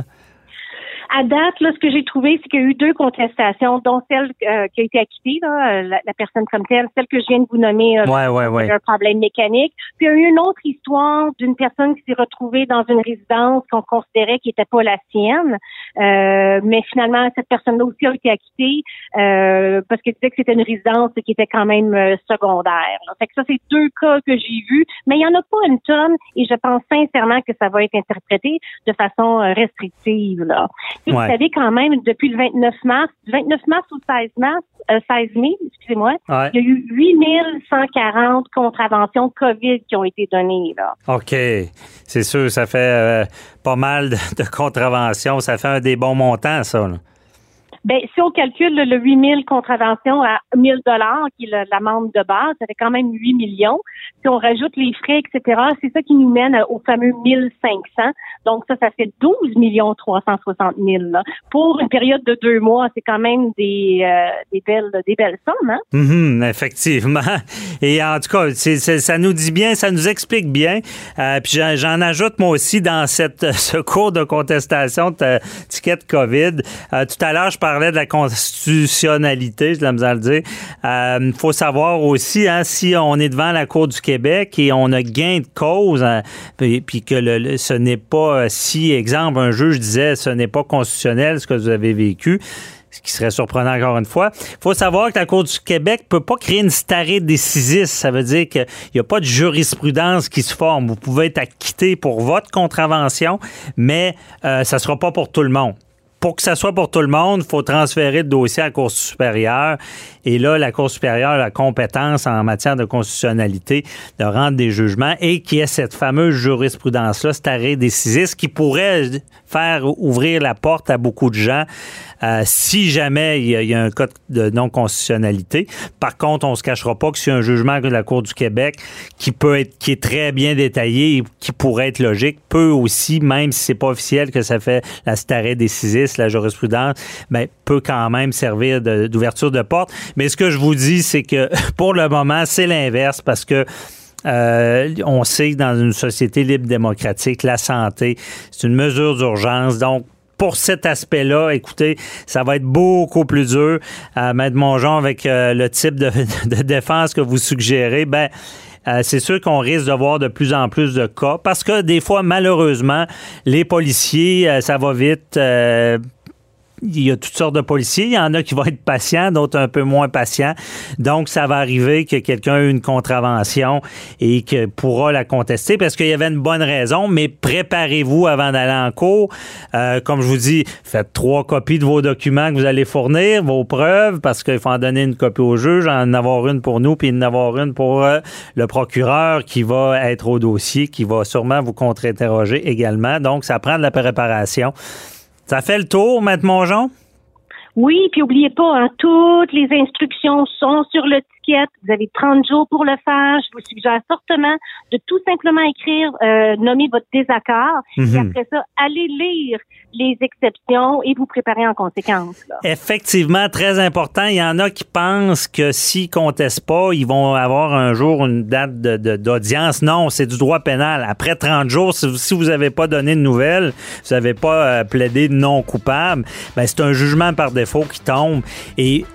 À date, là, ce que j'ai trouvé, c'est qu'il y a eu deux contestations, dont celle euh, qui a été acquittée, là, la, personne comme telle, celle que je viens de vous nommer, euh, ouais, un problème mécanique. Puis il y a eu une autre histoire d'une personne qui s'est retrouvée dans une résidence qu'on considérait qui n'était pas la sienne, euh, mais finalement cette personne-là aussi a été acquittée parce qu'elle disait que c'était une résidence qui était quand même secondaire. Là. Fait que ça, c'est deux cas que j'ai vus, mais il y en a pas une tonne, et je pense sincèrement que ça va être interprété de façon restrictive. Là. Vous savez quand même, depuis le 29 mars, du 29 mars au 16 mars, 16 euh, mai, excusez-moi, il y a eu 8140 contraventions COVID qui ont été données. Là. OK. C'est sûr, ça fait euh, pas mal de, contraventions. Ça fait un des bons montants, ça. Ben, si on calcule le 8000 contraventions à 1000 dollars, qui est l'amende de base, ça fait quand même 8 millions. Si on rajoute les frais, etc., c'est ça qui nous mène au fameux 1500. Donc ça, ça fait 12 millions 360 000. Là. Pour une période de deux mois, c'est quand même des, euh, des belles des belles sommes. Hein? Mm-hmm, effectivement. Et en tout cas, ça nous dit bien, ça nous explique bien. Euh, puis j'en ajoute moi aussi dans cette ce cours de contestation de ticket COVID. Euh, tout à l'heure, je parlais de la constitutionnalité, je l'ai à le dire. Il euh, faut savoir aussi, hein, si on est devant la Cour du Québec et on a gain de cause, hein, puis, que le, ce n'est pas, si, exemple, un juge disait ce n'est pas constitutionnel ce que vous avez vécu, ce qui serait surprenant encore une fois. Il faut savoir que la Cour du Québec ne peut pas créer une starée décisiste. Ça veut dire qu'il n'y a pas de jurisprudence qui se forme. Vous pouvez être acquitté pour votre contravention, mais euh, ça ne sera pas pour tout le monde pour que ça soit pour tout le monde, il faut transférer le dossier à la Cour supérieure. Et là, la Cour supérieure a la compétence en matière de constitutionnalité de rendre des jugements et qui est cette fameuse jurisprudence-là, cet arrêt décisif qui pourrait faire ouvrir la porte à beaucoup de gens euh, si jamais il y, a, un cas de non-constitutionnalité. Par contre, on se cachera pas que c'est un jugement de la Cour du Québec qui peut être, qui est très bien détaillé et qui pourrait être logique, peut aussi, même si c'est pas officiel que ça fait la starée décisif, la jurisprudence, ben, peut quand même servir d'ouverture de, porte. Mais ce que je vous dis, c'est que pour le moment, c'est l'inverse parce que euh, on sait que dans une société libre démocratique, la santé, c'est une mesure d'urgence. Donc, pour cet aspect-là, écoutez, ça va être beaucoup plus dur. à Maître Mongeon, avec euh, le type de, défense que vous suggérez, ben euh, c'est sûr qu'on risque de voir de plus en plus de cas parce que des fois, malheureusement, les policiers, ça va vite il y a toutes sortes de policiers. Il y en a qui vont être patients, d'autres un peu moins patients. Donc, ça va arriver que quelqu'un ait une contravention et que pourra la contester parce qu'il y avait une bonne raison, mais préparez-vous avant d'aller en cours. Euh, comme je vous dis, faites trois copies de vos documents que vous allez fournir, vos preuves, parce qu'il faut en donner une copie au juge, en avoir une pour nous, puis en avoir une pour euh, le procureur qui va être au dossier, qui va sûrement vous contre-interroger également. Donc, ça prend de la préparation. Ça fait le tour, Maître Mongeon? Oui, puis oubliez pas, hein, toutes les instructions sont sur le Vous avez 30 jours pour le faire. Je vous suggère fortement de tout simplement écrire, euh, nommer votre désaccord. Et Mhm. après ça, allez lire les exceptions et vous préparer en conséquence. là. Effectivement, très important. Il y en a qui pensent que s'ils contestent pas, ils vont avoir un jour une date de- de- d'audience. non, c'est du droit pénal. Après 30 jours, si vous- si vous n'avez pas donné de nouvelles, vous n'avez pas euh, plaidé de non coupable, ben c'est un jugement par défaut qui tombe. Et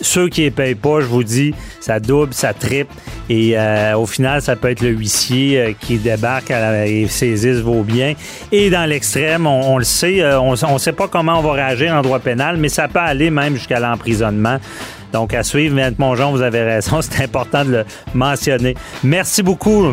ceux qui ne payent pas, je vous dis, ça double, ça triple. Et euh, au final, ça peut être le huissier euh, qui débarque à la- et saisisse vos biens. Et dans l'extrême, on, on le sait, euh, on ne sait pas comment on va réagir en droit pénal, mais ça peut aller même jusqu'à l'emprisonnement. Donc, à suivre, M. Mongeon, vous avez raison, c'est important de le mentionner. Merci beaucoup.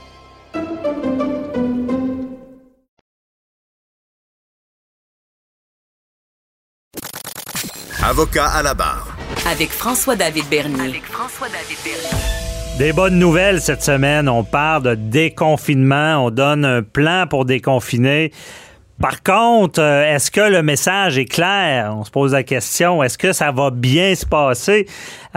Avocat à la barre. Avec François-David Bernier. Des bonnes nouvelles cette semaine. On parle de déconfinement. On donne un plan pour déconfiner. Par contre, euh, est-ce que le message est clair? On se pose la question. Est-ce que ça va bien se passer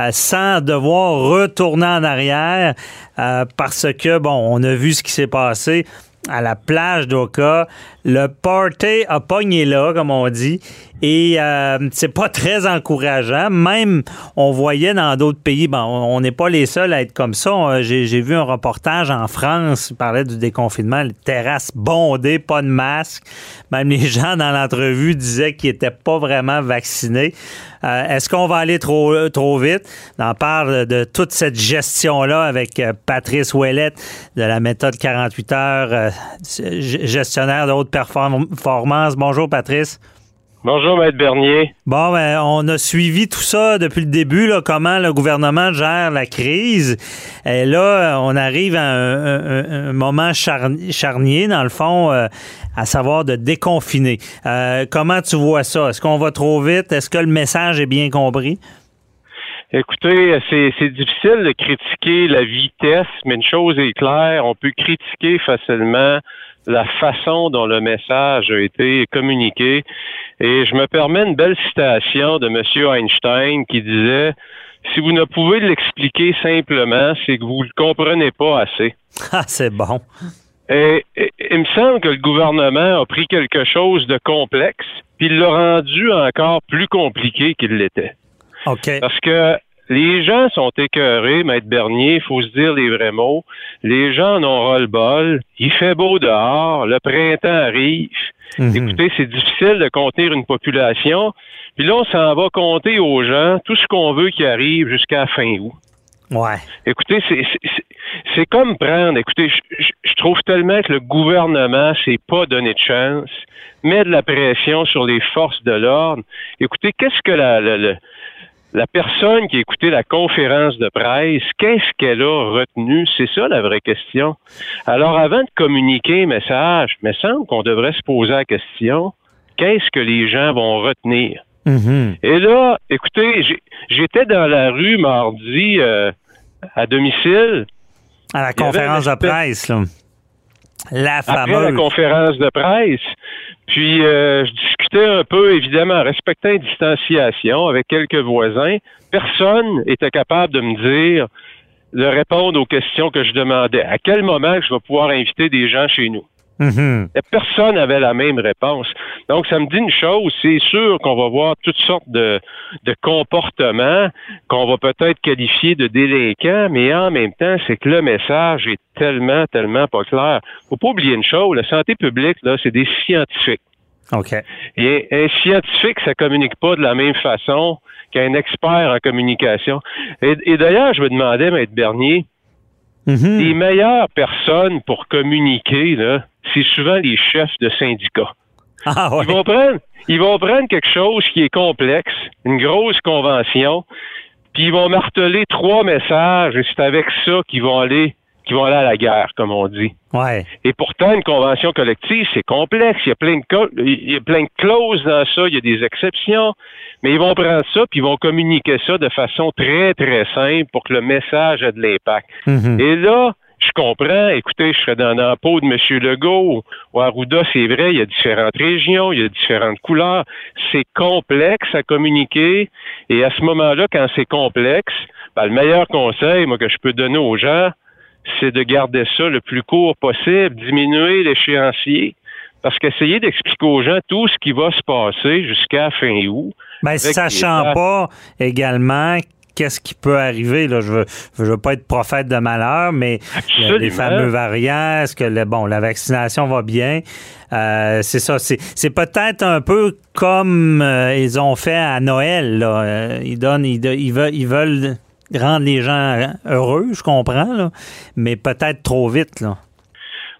euh, sans devoir retourner en arrière? Euh, parce que, bon, on a vu ce qui s'est passé à la plage d'Oka. Le party a pogné là, comme on dit. Et euh, c'est pas très encourageant. Même, on voyait dans d'autres pays, bon, on n'est pas les seuls à être comme ça. On- J'ai vu un reportage en France, il parlait du déconfinement, les terrasses bondées, pas de masque. Même les gens dans l'entrevue disaient qu'ils n'étaient pas vraiment vaccinés. Euh, Est-ce qu'on va aller trop, trop vite? On en parle de toute cette gestion-là avec euh, Patrice Ouellette de la méthode 48 heures, euh, gestionnaire de haute performance. Bonjour, Patrice. Bonjour, Maître Bernier. Bon, ben, on a suivi tout ça depuis le début, là, comment le gouvernement gère la crise. Et là, on arrive à un, un- un moment charni- charnier, dans le fond, euh, à savoir de déconfiner. Euh, comment tu vois ça? Est-ce qu'on va trop vite? Est-ce que le message est bien compris? Écoutez, c'est difficile de critiquer la vitesse, mais une chose est claire, on peut critiquer facilement la façon dont le message a été communiqué. Et je me permets une belle citation de M. Einstein qui disait Si vous ne pouvez l'expliquer simplement, c'est que vous ne le comprenez pas assez. Ah, c'est bon. Et, et- il me semble que le gouvernement a pris quelque chose de complexe, puis il l'a rendu encore plus compliqué qu'il l'était. OK. Parce que les gens sont écœurés, Maître Bernier, il faut se dire les vrais mots. Les gens en ont ras-le-bol. Il fait beau dehors, le printemps arrive. Mhm. Écoutez, c'est difficile de contenir une population. Puis là, on s'en va compter aux gens tout ce qu'on veut qui arrive jusqu'à fin août. Ouais. Écoutez, c'est- c'est- c'est- c'est comme prendre. Écoutez, je, je- je trouve tellement que le gouvernement s'est pas donné de chance, met de la pression sur les forces de l'ordre. Écoutez, qu'est-ce que la, la, la- la personne qui a écouté la conférence de presse, qu'est-ce qu'elle a retenu? C'est ça la vraie question. Alors, avant de communiquer un message, il me semble qu'on devrait se poser la question, qu'est-ce que les gens vont retenir? Mhm. Et là, écoutez, j'étais dans la rue mardi euh, à domicile. À la conférence de presse, là. La Après la conférence de presse. Puis euh, je discutais un peu, évidemment, en respectant une distanciation avec quelques voisins. Personne était capable de me dire, de répondre aux questions que je demandais. À quel moment je vais pouvoir inviter des gens chez nous? Mhm. Personne n'avait la même réponse. Donc, ça me dit une chose, c'est sûr qu'on va voir toutes sortes de, de comportements qu'on va peut-être qualifier de délinquants, mais en même temps, c'est que le message est tellement, tellement pas clair. Faut pas oublier une chose, la santé publique, là, c'est des scientifiques. OK. Et un scientifique, ça communique pas de la même façon qu'un expert en communication. Et, et d'ailleurs, je me demandais, Maître Bernier, Mhm. les meilleures personnes pour communiquer, là, c'est souvent les chefs de syndicats. Ah ouais. Ils vont prendre, ils vont prendre quelque chose qui est complexe, une grosse convention, puis ils vont marteler trois messages, et c'est avec ça qu'ils vont aller, qu'ils vont aller à la guerre, comme on dit. Ouais. Et pourtant, une convention collective, c'est complexe. Il y a plein de il y a plein de clauses dans ça, il y a des exceptions. Mais ils vont prendre ça, puis ils vont communiquer ça de façon très, très simple pour que le message ait de l'impact. Mhm. Et là, je comprends, écoutez, je serais dans la peau de M. Legault ou Arruda, c'est vrai, il y a différentes régions, il y a différentes couleurs. C'est complexe à communiquer. Et à ce moment-là, quand c'est complexe, ben, le meilleur conseil, moi, que je peux donner aux gens, c'est de garder ça le plus court possible, diminuer l'échéancier. Parce qu'essayer d'expliquer aux gens tout ce qui va se passer jusqu'à fin août. Ben, les sachant pas également qu'est-ce qui peut arriver, là, je veux, je veux pas être prophète de malheur, mais il y a les Absolument. fameux variants, est-ce que le, bon, la vaccination va bien? Euh, c'est ça, c'est, c'est peut-être un peu comme euh, ils ont fait à Noël, là. Euh, ils donnent, ils, ils veulent, ils veulent rendre les gens heureux, je comprends, là, mais peut-être trop vite, là.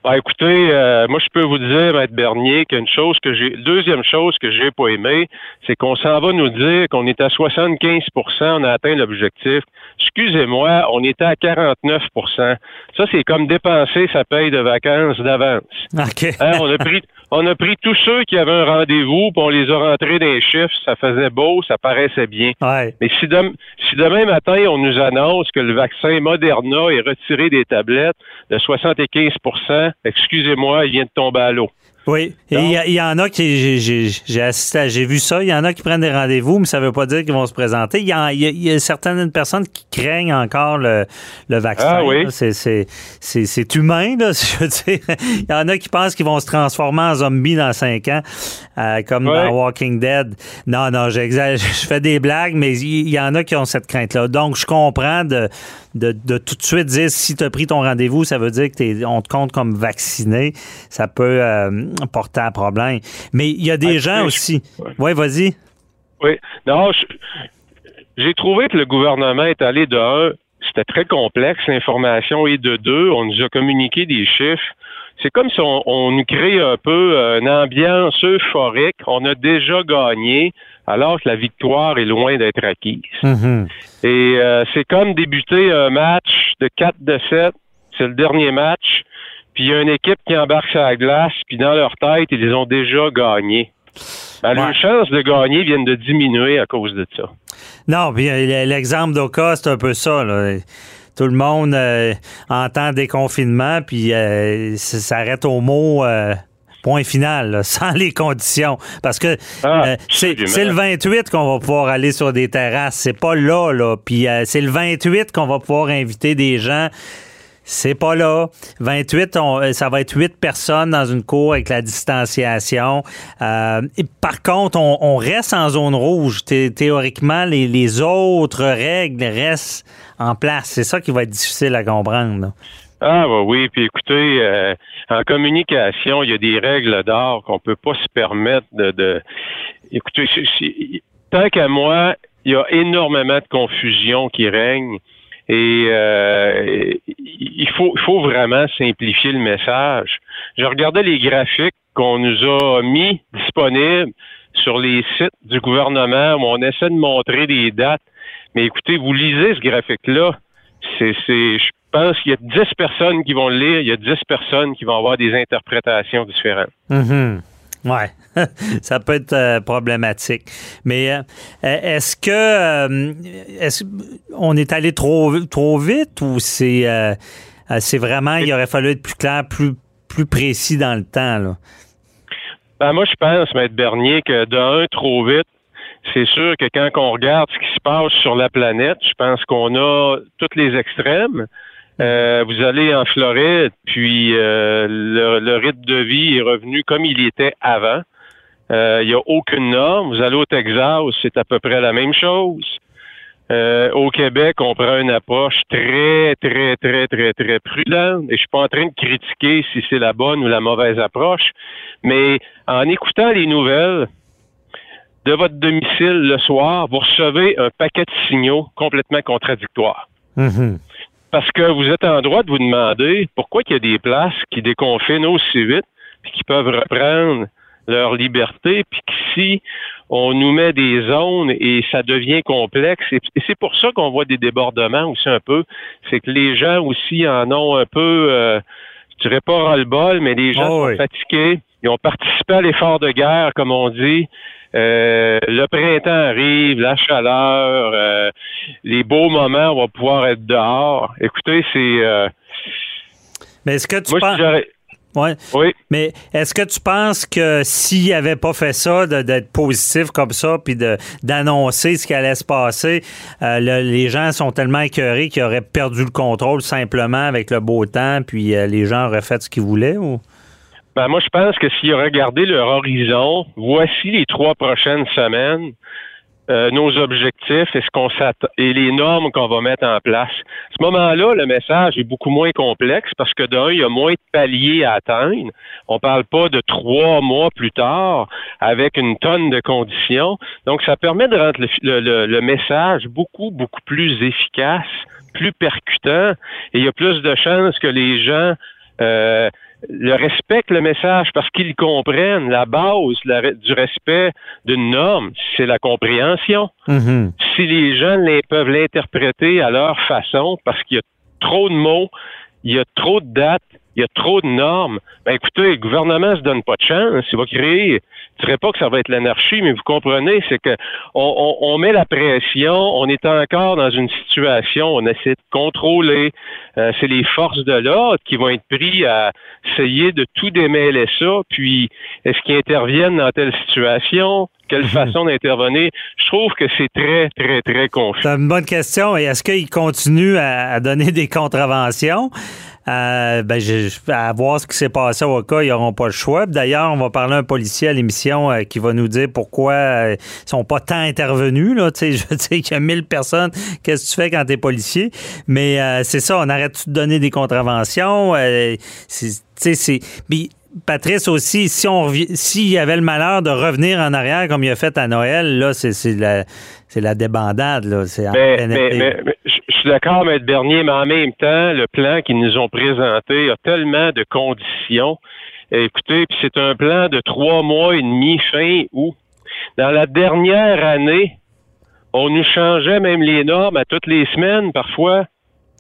Ben, écoutez, euh, moi je peux vous dire, Maître Bernier, qu'une chose que j'ai, deuxième chose que j'ai pas aimé, c'est qu'on s'en va nous dire qu'on est à 75% on a atteint l'objectif. Excusez-moi, on était à 49% Ça, c'est comme dépenser sa paye de vacances d'avance. OK. Hein, on a pris, on a pris tous ceux qui avaient un rendez-vous, puis on les a rentrés dans les chiffres, ça faisait beau, ça paraissait bien. Ouais. Mais si demain matin, on nous annonce que le vaccin Moderna est retiré des tablettes de 75% excusez-moi, il vient de tomber à l'eau. Oui, et il y, en a qui, j'ai- assisté, j'ai vu ça, il y en a qui prennent des rendez-vous, mais ça veut pas dire qu'ils vont se présenter. Il y, y y a certaines personnes qui craignent encore le, le vaccin. Ah oui. C'est- humain, là, si je veux dire. Il y en a qui pensent qu'ils vont se transformer en zombies dans cinq ans, euh, comme dans Walking Dead. Non, non, j'exagère, je fais des blagues, mais il y en a qui ont cette crainte-là. Donc, je comprends de, de, de tout de suite dire si tu as pris ton rendez-vous, ça veut dire que t'es- on te compte comme vacciné. Ça peut euh, porter à problème. Mais il y a des Ah, gens je- aussi. ouais. Oui, vas-y. Oui. Non, je- j'ai trouvé que le gouvernement est allé de un, c'était très complexe l'information, et de deux, on nous a communiqué des chiffres. C'est comme si on, on nous crée un peu euh, une ambiance euphorique. On a déjà gagné, alors que la victoire est loin d'être acquise. Mhm. Et euh, c'est comme débuter un match de 4 de 7. C'est le dernier match. Puis il y a une équipe qui embarque sur la glace, puis dans leur tête, ils ont déjà gagné. Ben, Ouais. Leurs chances de gagner viennent de diminuer à cause de ça. Non, puis euh, l'exemple d'Oka, c'est un peu ça. là. Tout le monde euh, entend déconfinement, puis euh, ça s'arrête au mot euh, point final, là, sans les conditions. Parce que Ah, euh, c'est le 28 qu'on va pouvoir aller sur des terrasses. C'est pas là, là. Puis euh, c'est le 28 qu'on va pouvoir inviter des gens. C'est pas là. 28, on- euh, ça va être 8 personnes dans une cour avec la distanciation. Euh, par contre, on, on reste en zone rouge. Thé- théoriquement, les, les autres règles restent en place. C'est ça qui va être difficile à comprendre. là. Ah bah oui, puis écoutez, euh, en communication, il y a des règles d'or qu'on peut pas se permettre de. de... Écoutez, tant qu'à moi, il y a énormément de confusion qui règne et euh, il faut, il faut vraiment simplifier le message. Je regardais les graphiques qu'on nous a mis disponibles sur les sites du gouvernement où on essaie de montrer des dates. Mais écoutez, vous lisez ce graphique-là, c'est, c'est, je pense qu'il y a 10 personnes qui vont le lire, il y a 10 personnes qui vont avoir des interprétations différentes. Mhm. Ouais, ça peut être euh, problématique. Mais euh, est-ce que euh, est-ce on est allé trop trop vite ou c'est c'est vraiment il aurait fallu être plus clair, plus plus précis dans le temps là? Ben, moi, je pense, Maître Bernier, que d'un, trop vite, c'est sûr que quand on regarde ce qui se passe sur la planète, je pense qu'on a tous les extrêmes. Euh, vous allez en Floride, puis euh, le, le rythme de vie est revenu comme il était avant. Euh, Il n'y a aucune norme. Vous allez au Texas, c'est à peu près la même chose. Euh, au Québec, on prend une approche très, très, très, très, très prudente. Et je suis pas en train de critiquer si c'est la bonne ou la mauvaise approche, mais en écoutant les nouvelles de votre domicile le soir, vous recevez un paquet de signaux complètement contradictoires. Mhm. Parce que vous êtes en droit de vous demander pourquoi il y a des places qui déconfinent aussi vite, puis qui peuvent reprendre leur liberté, puis qu'ici, on nous met des zones et ça devient complexe. Et, et c'est pour ça qu'on voit des débordements aussi un peu. C'est que les gens aussi en ont un peu, euh, je dirais pas ras-le-bol, mais les gens Oh sont fatigués. Ils ont participé à l'effort de guerre, comme on dit. Euh, le printemps arrive, la chaleur, euh, les beaux moments, on va pouvoir être dehors. Écoutez, c'est... euh, Mais est-ce que tu moi, penses. Ouais. Oui. Mais est-ce que tu penses que s'il avait pas fait ça, d'être positif comme ça, puis d'annoncer ce qui allait se passer, euh, le- les gens sont tellement écœurés qu'ils auraient perdu le contrôle simplement avec le beau temps, puis euh, les gens auraient fait ce qu'ils voulaient? Ou? Ben, moi, je pense que s'ils regardaient leur horizon, voici les trois prochaines semaines, euh, nos objectifs et ce qu'on et les normes qu'on va mettre en place. À ce moment-là, le message est beaucoup moins complexe parce que d'un, il y a moins de paliers à atteindre. On parle pas de trois mois plus tard avec une tonne de conditions. Donc, ça permet de rendre le, le- le- le message beaucoup, beaucoup plus efficace, plus percutant, et il y a plus de chances que les gens euh, le respectent le message parce qu'ils comprennent la base la- du respect d'une norme, c'est la compréhension. Mhm. Si les gens l'in- peuvent l'interpréter à leur façon parce qu'il y a trop de mots, il y a trop de dates, il y a trop de normes, ben écoutez, le gouvernement se donne pas de chance, il va créer, je dirais pas que ça va être l'anarchie, mais vous comprenez, c'est que on, on- on met la pression, on est encore dans une situation, on essaie de contrôler, euh, c'est les forces de l'ordre qui vont être pris à essayer de tout démêler ça, puis est-ce qu'ils interviennent dans telle situation, quelle façon d'intervenir, je trouve que c'est très, très, très confus. C'est une bonne question. Et est-ce qu'ils continuent à, à donner des contraventions? Euh, ben, je- à voir ce qui s'est passé au cas, ils n'auront pas le choix. D'ailleurs, on va parler à un policier à l'émission euh, qui va nous dire pourquoi euh, ils sont pas tant intervenus. Là, Tu sais, je sais qu'il y a 1000 personnes. Qu'est-ce que tu fais quand tu es policier? Mais euh, c'est ça, on arrête de donner des contraventions. C'est- Patrice aussi, si on s'il y avait le malheur de revenir en arrière comme il a fait à Noël, là, c'est c'est la, c'est la débandade, là. C'est en Mais, plein mais- été. mais- mais je je suis d'accord, Maître Bernier, mais en même temps, le plan qu'ils nous ont présenté a tellement de conditions. Écoutez, puis c'est un plan de trois mois et demi fin août. Dans la dernière année, on nous changeait même les normes à toutes les semaines parfois.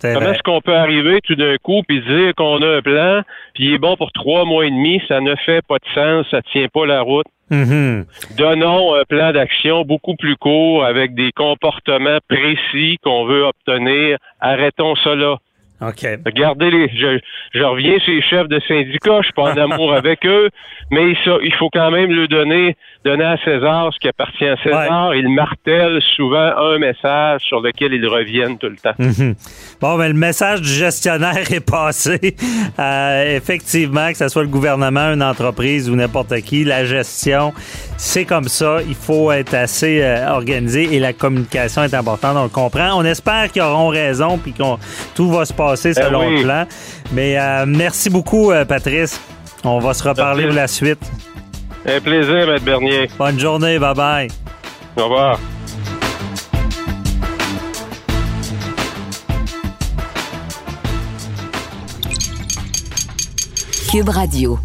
Comment est-ce qu'on peut arriver tout d'un coup puis dire qu'on a un plan, puis il est bon pour trois mois et demi, ça ne fait pas de sens, ça tient pas la route? Mhm. Donnons un plan d'action beaucoup plus court avec des comportements précis qu'on veut obtenir. Arrêtons là. OK. Regardez les. Je, je reviens sur les chefs de syndicats, je suis pas en amour avec eux, mais ça, il faut quand même leur donner, donner à César ce qui appartient à César. Ils martèlent souvent un message sur lequel ils reviennent tout le temps. Mhm. Bon, ben, le message du gestionnaire est passé. Euh, effectivement, que ce soit le gouvernement, une entreprise ou n'importe qui, la gestion, c'est comme ça. Il faut être assez euh, organisé et la communication est importante. On le comprend. On espère qu'ils auront raison puis qu'on tout va se passer selon oui. le plan. Mais euh, merci beaucoup, euh, Patrice. On va se reparler pour la suite. Un plaisir, Maître Bernier. Bonne journée. Bye bye. Au revoir. Cube Radio.